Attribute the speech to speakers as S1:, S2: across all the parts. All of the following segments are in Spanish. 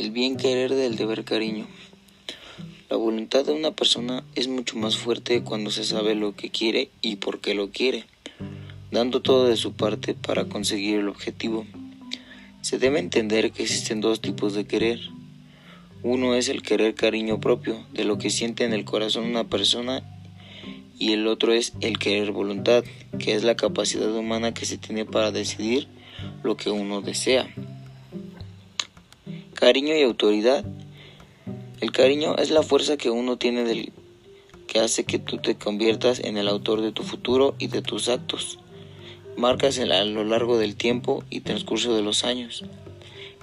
S1: El bien querer del deber cariño. La voluntad de una persona es mucho más fuerte cuando se sabe lo que quiere y por qué lo quiere, dando todo de su parte para conseguir el objetivo. Se debe entender que existen dos tipos de querer. Uno es el querer cariño propio, de lo que siente en el corazón una persona, y el otro es el querer voluntad, que es la capacidad humana que se tiene para decidir lo que uno desea. Cariño y autoridad. El cariño es la fuerza que uno tiene del que hace que tú te conviertas en el autor de tu futuro y de tus actos. Marcas a lo largo del tiempo y transcurso de los años.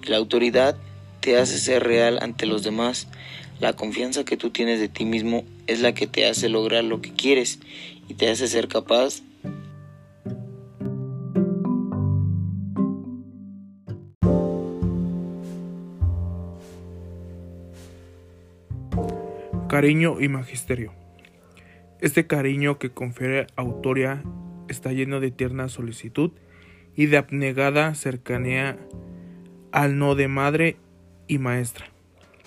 S1: La autoridad te hace ser real ante los demás. La confianza que tú tienes de ti mismo es la que te hace lograr lo que quieres y te hace ser capaz
S2: Cariño y magisterio. Este cariño que confiere autoría está lleno de tierna solicitud y de abnegada cercanía al no de madre y maestra,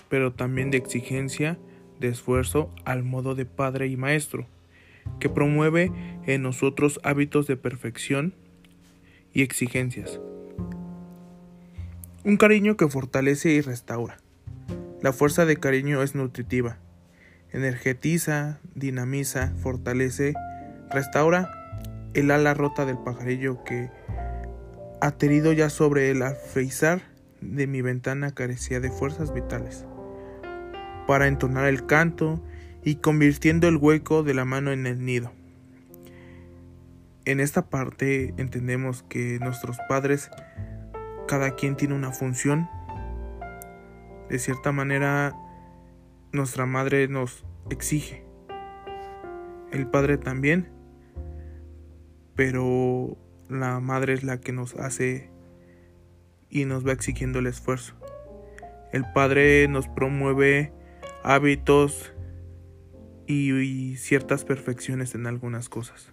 S2: pero también de exigencia, de esfuerzo al modo de padre y maestro, que promueve en nosotros hábitos de perfección y exigencias. Un cariño que fortalece y restaura. La fuerza de cariño es nutritiva energetiza, dinamiza, fortalece, restaura el ala rota del pajarillo que, aterido ya sobre el alfeizar de mi ventana, carecía de fuerzas vitales para entonar el canto y convirtiendo el hueco de la mano en el nido. En esta parte entendemos que nuestros padres, cada quien tiene una función. De cierta manera, nuestra madre nos exige. El padre también, pero la madre es la que nos hace y nos va exigiendo el esfuerzo. El padre nos promueve hábitos y, ciertas perfecciones en algunas cosas.